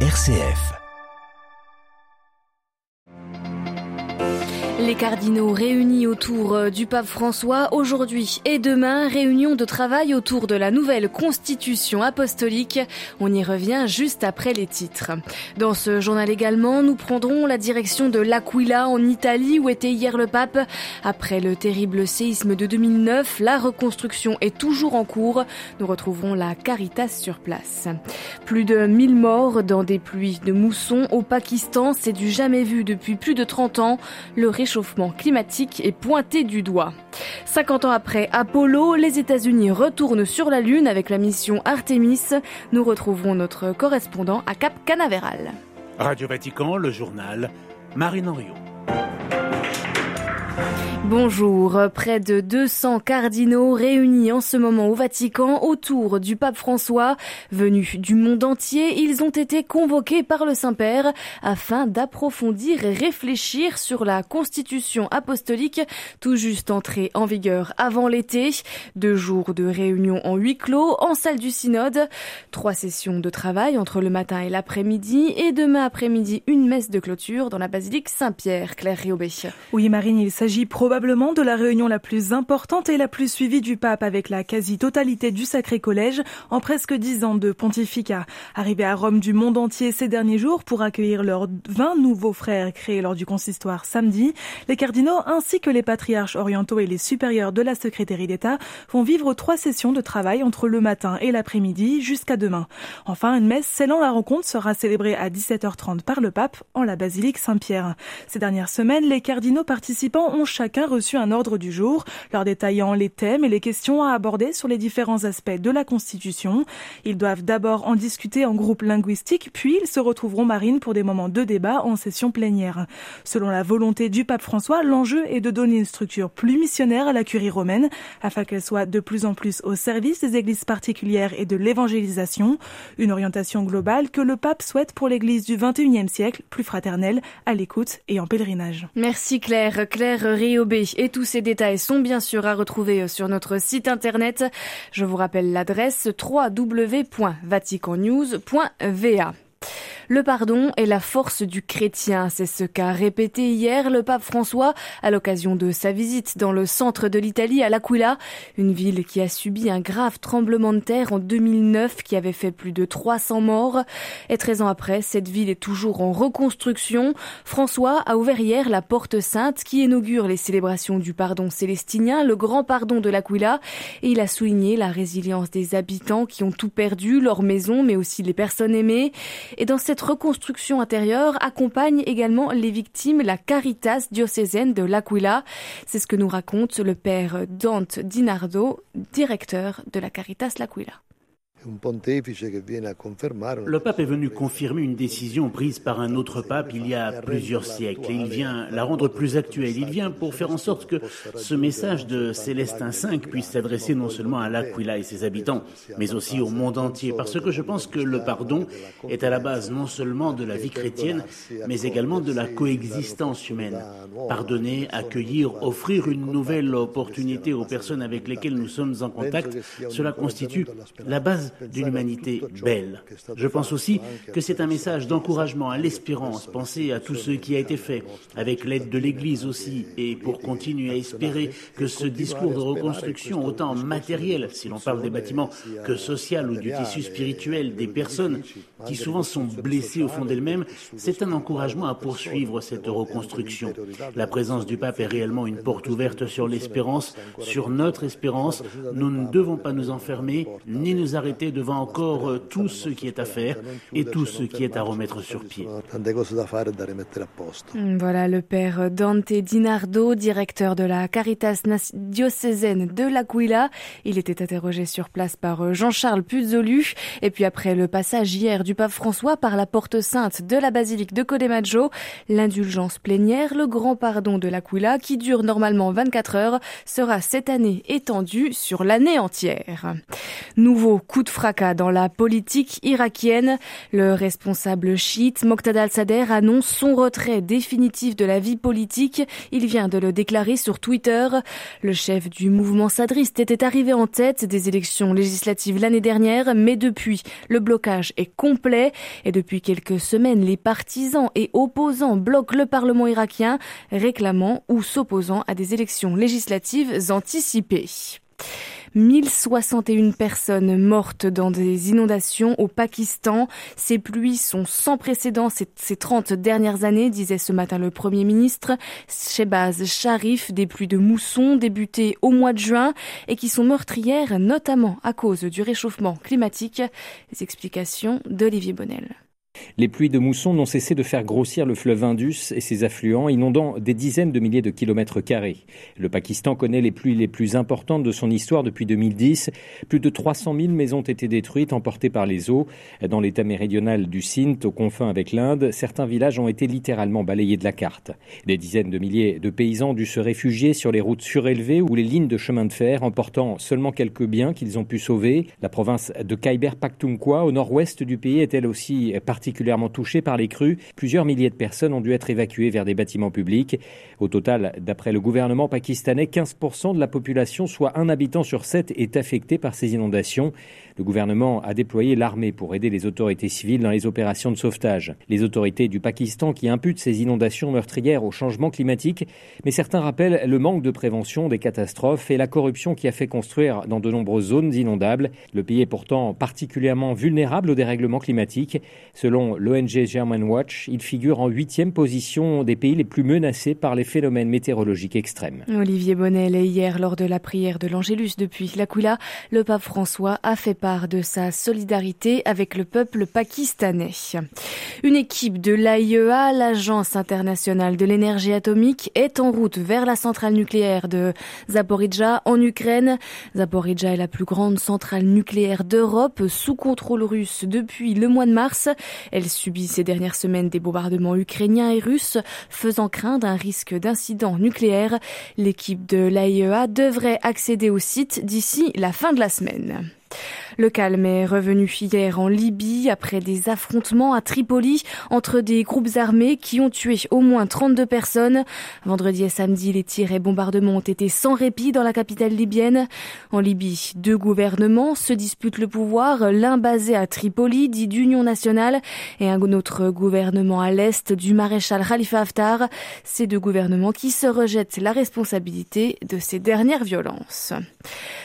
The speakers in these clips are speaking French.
RCF. Les cardinaux réunis autour euh, du pape François aujourd'hui et demain, réunion de travail autour de la nouvelle constitution apostolique. On y revient juste après les titres. Dans ce journal également, nous prendrons la direction de l'Aquila en Italie où était hier le pape. Après le terrible séisme de 2009, la reconstruction est toujours en cours. Nous retrouverons la Caritas sur place. Plus de 1000 morts dans des pluies de mousson au Pakistan, c'est du jamais vu depuis plus de 30 ans. Le réchauffement climatique est pointé du doigt. 50 ans après Apollo, les États-Unis retournent sur la Lune avec la mission Artemis. Nous retrouverons notre correspondant à Cap Canaveral. Radio Vatican, le journal Marine Henriot. Bonjour. Près de 200 cardinaux réunis en ce moment au Vatican autour du pape François. Venus du monde entier, ils ont été convoqués par le Saint-Père afin d'approfondir et réfléchir sur la constitution apostolique tout juste entrée en vigueur avant l'été. Deux jours de réunion en huis clos en salle du synode. Trois sessions de travail entre le matin et l'après-midi et demain après-midi une messe de clôture dans la basilique Saint-Pierre. Claire Riobé. Oui, Marine, il s'agit probablement probablement de la réunion la plus importante et la plus suivie du pape avec la quasi-totalité du Sacré Collège en presque dix ans de pontificat. Arrivés à Rome du monde entier ces derniers jours pour accueillir leurs 20 nouveaux frères créés lors du consistoire samedi, les cardinaux ainsi que les patriarches orientaux et les supérieurs de la secrétaire d'État vont vivre trois sessions de travail entre le matin et l'après-midi jusqu'à demain. Enfin, une messe scellant la rencontre sera célébrée à 17h30 par le pape en la basilique Saint-Pierre. Ces dernières semaines, les cardinaux participants ont chacun reçu un ordre du jour, leur détaillant les thèmes et les questions à aborder sur les différents aspects de la Constitution. Ils doivent d'abord en discuter en groupe linguistique, puis ils se retrouveront marine pour des moments de débat en session plénière. Selon la volonté du pape François, l'enjeu est de donner une structure plus missionnaire à la curie romaine, afin qu'elle soit de plus en plus au service des églises particulières et de l'évangélisation, une orientation globale que le pape souhaite pour l'église du XXIe siècle, plus fraternelle, à l'écoute et en pèlerinage. Merci Claire. Claire Riobé et tous ces détails sont bien sûr à retrouver sur notre site internet. Je vous rappelle l'adresse www.vaticannews.va. Le pardon est la force du chrétien, c'est ce qu'a répété hier le pape François à l'occasion de sa visite dans le centre de l'Italie à l'Aquila, une ville qui a subi un grave tremblement de terre en 2009 qui avait fait plus de 300 morts. Et 13 ans après, cette ville est toujours en reconstruction. François a ouvert hier la porte sainte qui inaugure les célébrations du pardon célestinien, le grand pardon de l'Aquila, et il a souligné la résilience des habitants qui ont tout perdu, leur maison, mais aussi les personnes aimées. Et dans cette reconstruction intérieure accompagne également les victimes la Caritas diocésaine de l'Aquila. C'est ce que nous raconte le père Dante Dinardo, directeur de la Caritas l'Aquila. Le pape est venu confirmer une décision prise par un autre pape il y a plusieurs siècles il vient la rendre plus actuelle. Il vient pour faire en sorte que ce message de Célestin V puisse s'adresser non seulement à l'Aquila et ses habitants, mais aussi au monde entier. Parce que je pense que le pardon est à la base non seulement de la vie chrétienne, mais également de la coexistence humaine. Pardonner, accueillir, offrir une nouvelle opportunité aux personnes avec lesquelles nous sommes en contact, cela constitue la base d'une humanité belle. Je pense aussi que c'est un message d'encouragement à l'espérance. Pensez à tout ce qui a été fait, avec l'aide de l'Église aussi, et pour continuer à espérer que ce discours de reconstruction, autant matériel, si l'on parle des bâtiments, que social ou du tissu spirituel des personnes qui souvent sont blessées au fond d'elles-mêmes, c'est un encouragement à poursuivre cette reconstruction. La présence du pape est réellement une porte ouverte sur l'espérance, sur notre espérance. Nous ne devons pas nous enfermer, ni nous arrêter devant encore euh, tout ce qui est à faire et tout ce qui est à remettre sur pied. Voilà le père Dante Dinardo, directeur de la Caritas diocésaine de l'Aquila. Il était interrogé sur place par euh, Jean-Charles Puzolu. Et puis après le passage hier du pape François par la porte sainte de la basilique de Codemaggio, l'indulgence plénière, le grand pardon de l'Aquila, qui dure normalement 24 heures, sera cette année étendu sur l'année entière. Nouveau coup de fracas dans la politique irakienne. Le responsable chiite Moqtada al-Sadr annonce son retrait définitif de la vie politique. Il vient de le déclarer sur Twitter. Le chef du mouvement sadriste était arrivé en tête des élections législatives l'année dernière, mais depuis, le blocage est complet et depuis quelques semaines, les partisans et opposants bloquent le Parlement irakien, réclamant ou s'opposant à des élections législatives anticipées. 1061 personnes mortes dans des inondations au Pakistan. Ces pluies sont sans précédent ces, 30 dernières années, disait ce matin le Premier ministre. Shebaz Sharif, des pluies de mousson débutées au mois de juin et qui sont meurtrières notamment à cause du réchauffement climatique. Les explications d'Olivier Bonnel. Les pluies de mousson n'ont cessé de faire grossir le fleuve Indus et ses affluents, inondant des dizaines de milliers de kilomètres carrés. Le Pakistan connaît les pluies les plus importantes de son histoire depuis 2010. Plus de 300 000 maisons ont été détruites, emportées par les eaux. Dans l'état méridional du Sindh, aux confins avec l'Inde, certains villages ont été littéralement balayés de la carte. Des dizaines de milliers de paysans ont dû se réfugier sur les routes surélevées ou les lignes de chemin de fer, emportant seulement quelques biens qu'ils ont pu sauver. La province de Khyber Pakhtunkhwa, au nord-ouest du pays, est elle aussi partie particulièrement touchés par les crues. Plusieurs milliers de personnes ont dû être évacuées vers des bâtiments publics. Au total, d'après le gouvernement pakistanais, 15% de la population, soit un habitant sur sept, est affecté par ces inondations. Le gouvernement a déployé l'armée pour aider les autorités civiles dans les opérations de sauvetage. Les autorités du Pakistan qui imputent ces inondations meurtrières au changement climatique, mais certains rappellent le manque de prévention des catastrophes et la corruption qui a fait construire dans de nombreuses zones inondables. Le pays est pourtant particulièrement vulnérable au dérèglement climatique. Selon l'ONG German Watch, il figure en huitième position des pays les plus menacés par les phénomènes météorologiques extrêmes. Olivier Bonnel, hier, lors de la prière de l'Angélus depuis l'Aquila, le pape François a fait de sa solidarité avec le peuple pakistanais. Une équipe de l'AIEA, l'Agence internationale de l'énergie atomique, est en route vers la centrale nucléaire de Zaporizhzhia en Ukraine. Zaporizhzhia est la plus grande centrale nucléaire d'Europe sous contrôle russe depuis le mois de mars. Elle subit ces dernières semaines des bombardements ukrainiens et russes, faisant craindre un risque d'incident nucléaire. L'équipe de l'AIEA devrait accéder au site d'ici la fin de la semaine. Le calme est revenu hier en Libye après des affrontements à Tripoli entre des groupes armés qui ont tué au moins 32 personnes. Vendredi et samedi, les tirs et bombardements ont été sans répit dans la capitale libyenne. En Libye, deux gouvernements se disputent le pouvoir, l'un basé à Tripoli, dit d'Union nationale, et un autre gouvernement à l'est du maréchal Khalifa Haftar. Ces deux gouvernements qui se rejettent la responsabilité de ces dernières violences.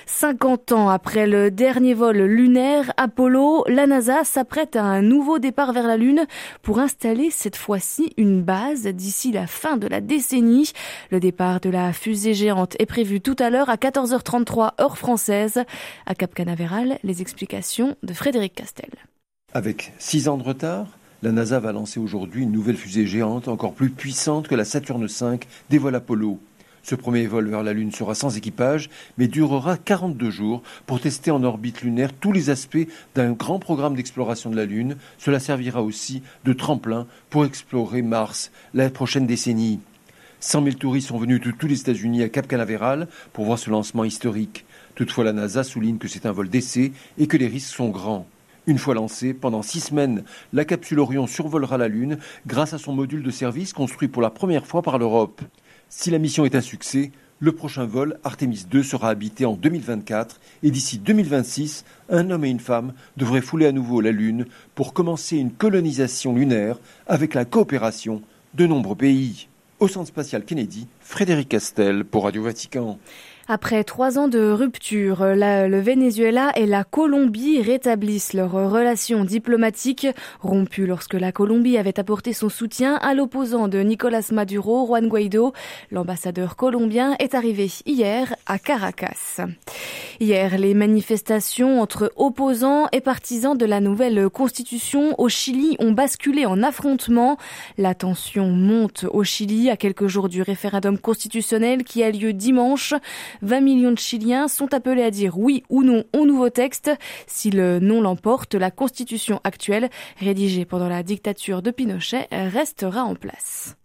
50 ans après le dernier vol lunaire Apollo, la NASA s'apprête à un nouveau départ vers la Lune pour installer cette fois-ci une base d'ici la fin de la décennie. Le départ de la fusée géante est prévu tout à l'heure à 14h33 heure française. À Cap Canaveral, les explications de Frédéric Castel. Avec six ans de retard, la NASA va lancer aujourd'hui une nouvelle fusée géante encore plus puissante que la Saturne V des vols Apollo. Ce premier vol vers la Lune sera sans équipage, mais durera 42 jours pour tester en orbite lunaire tous les aspects d'un grand programme d'exploration de la Lune. Cela servira aussi de tremplin pour explorer Mars la prochaine décennie. 100 000 touristes sont venus de tous les États-Unis à Cap Canaveral pour voir ce lancement historique. Toutefois, la NASA souligne que c'est un vol d'essai et que les risques sont grands. Une fois lancée, pendant six semaines, la capsule Orion survolera la Lune grâce à son module de service construit pour la première fois par l'Europe. Si la mission est un succès, le prochain vol, Artemis 2, sera habité en 2024 et d'ici 2026, un homme et une femme devraient fouler à nouveau la Lune pour commencer une colonisation lunaire avec la coopération de nombreux pays. Au Centre spatial Kennedy, Frédéric Castel pour Radio Vatican. Après trois ans de rupture, le Venezuela et la Colombie rétablissent leurs relations diplomatiques rompues lorsque la Colombie avait apporté son soutien à l'opposant de Nicolas Maduro, Juan Guaido. L'ambassadeur colombien est arrivé hier à Caracas. Hier, les manifestations entre opposants et partisans de la nouvelle constitution au Chili ont basculé en affrontement. La tension monte au Chili à quelques jours du référendum constitutionnel qui a lieu dimanche. 20 millions de Chiliens sont appelés à dire oui ou non au nouveau texte. Si le non l'emporte, la constitution actuelle, rédigée pendant la dictature de Pinochet, restera en place.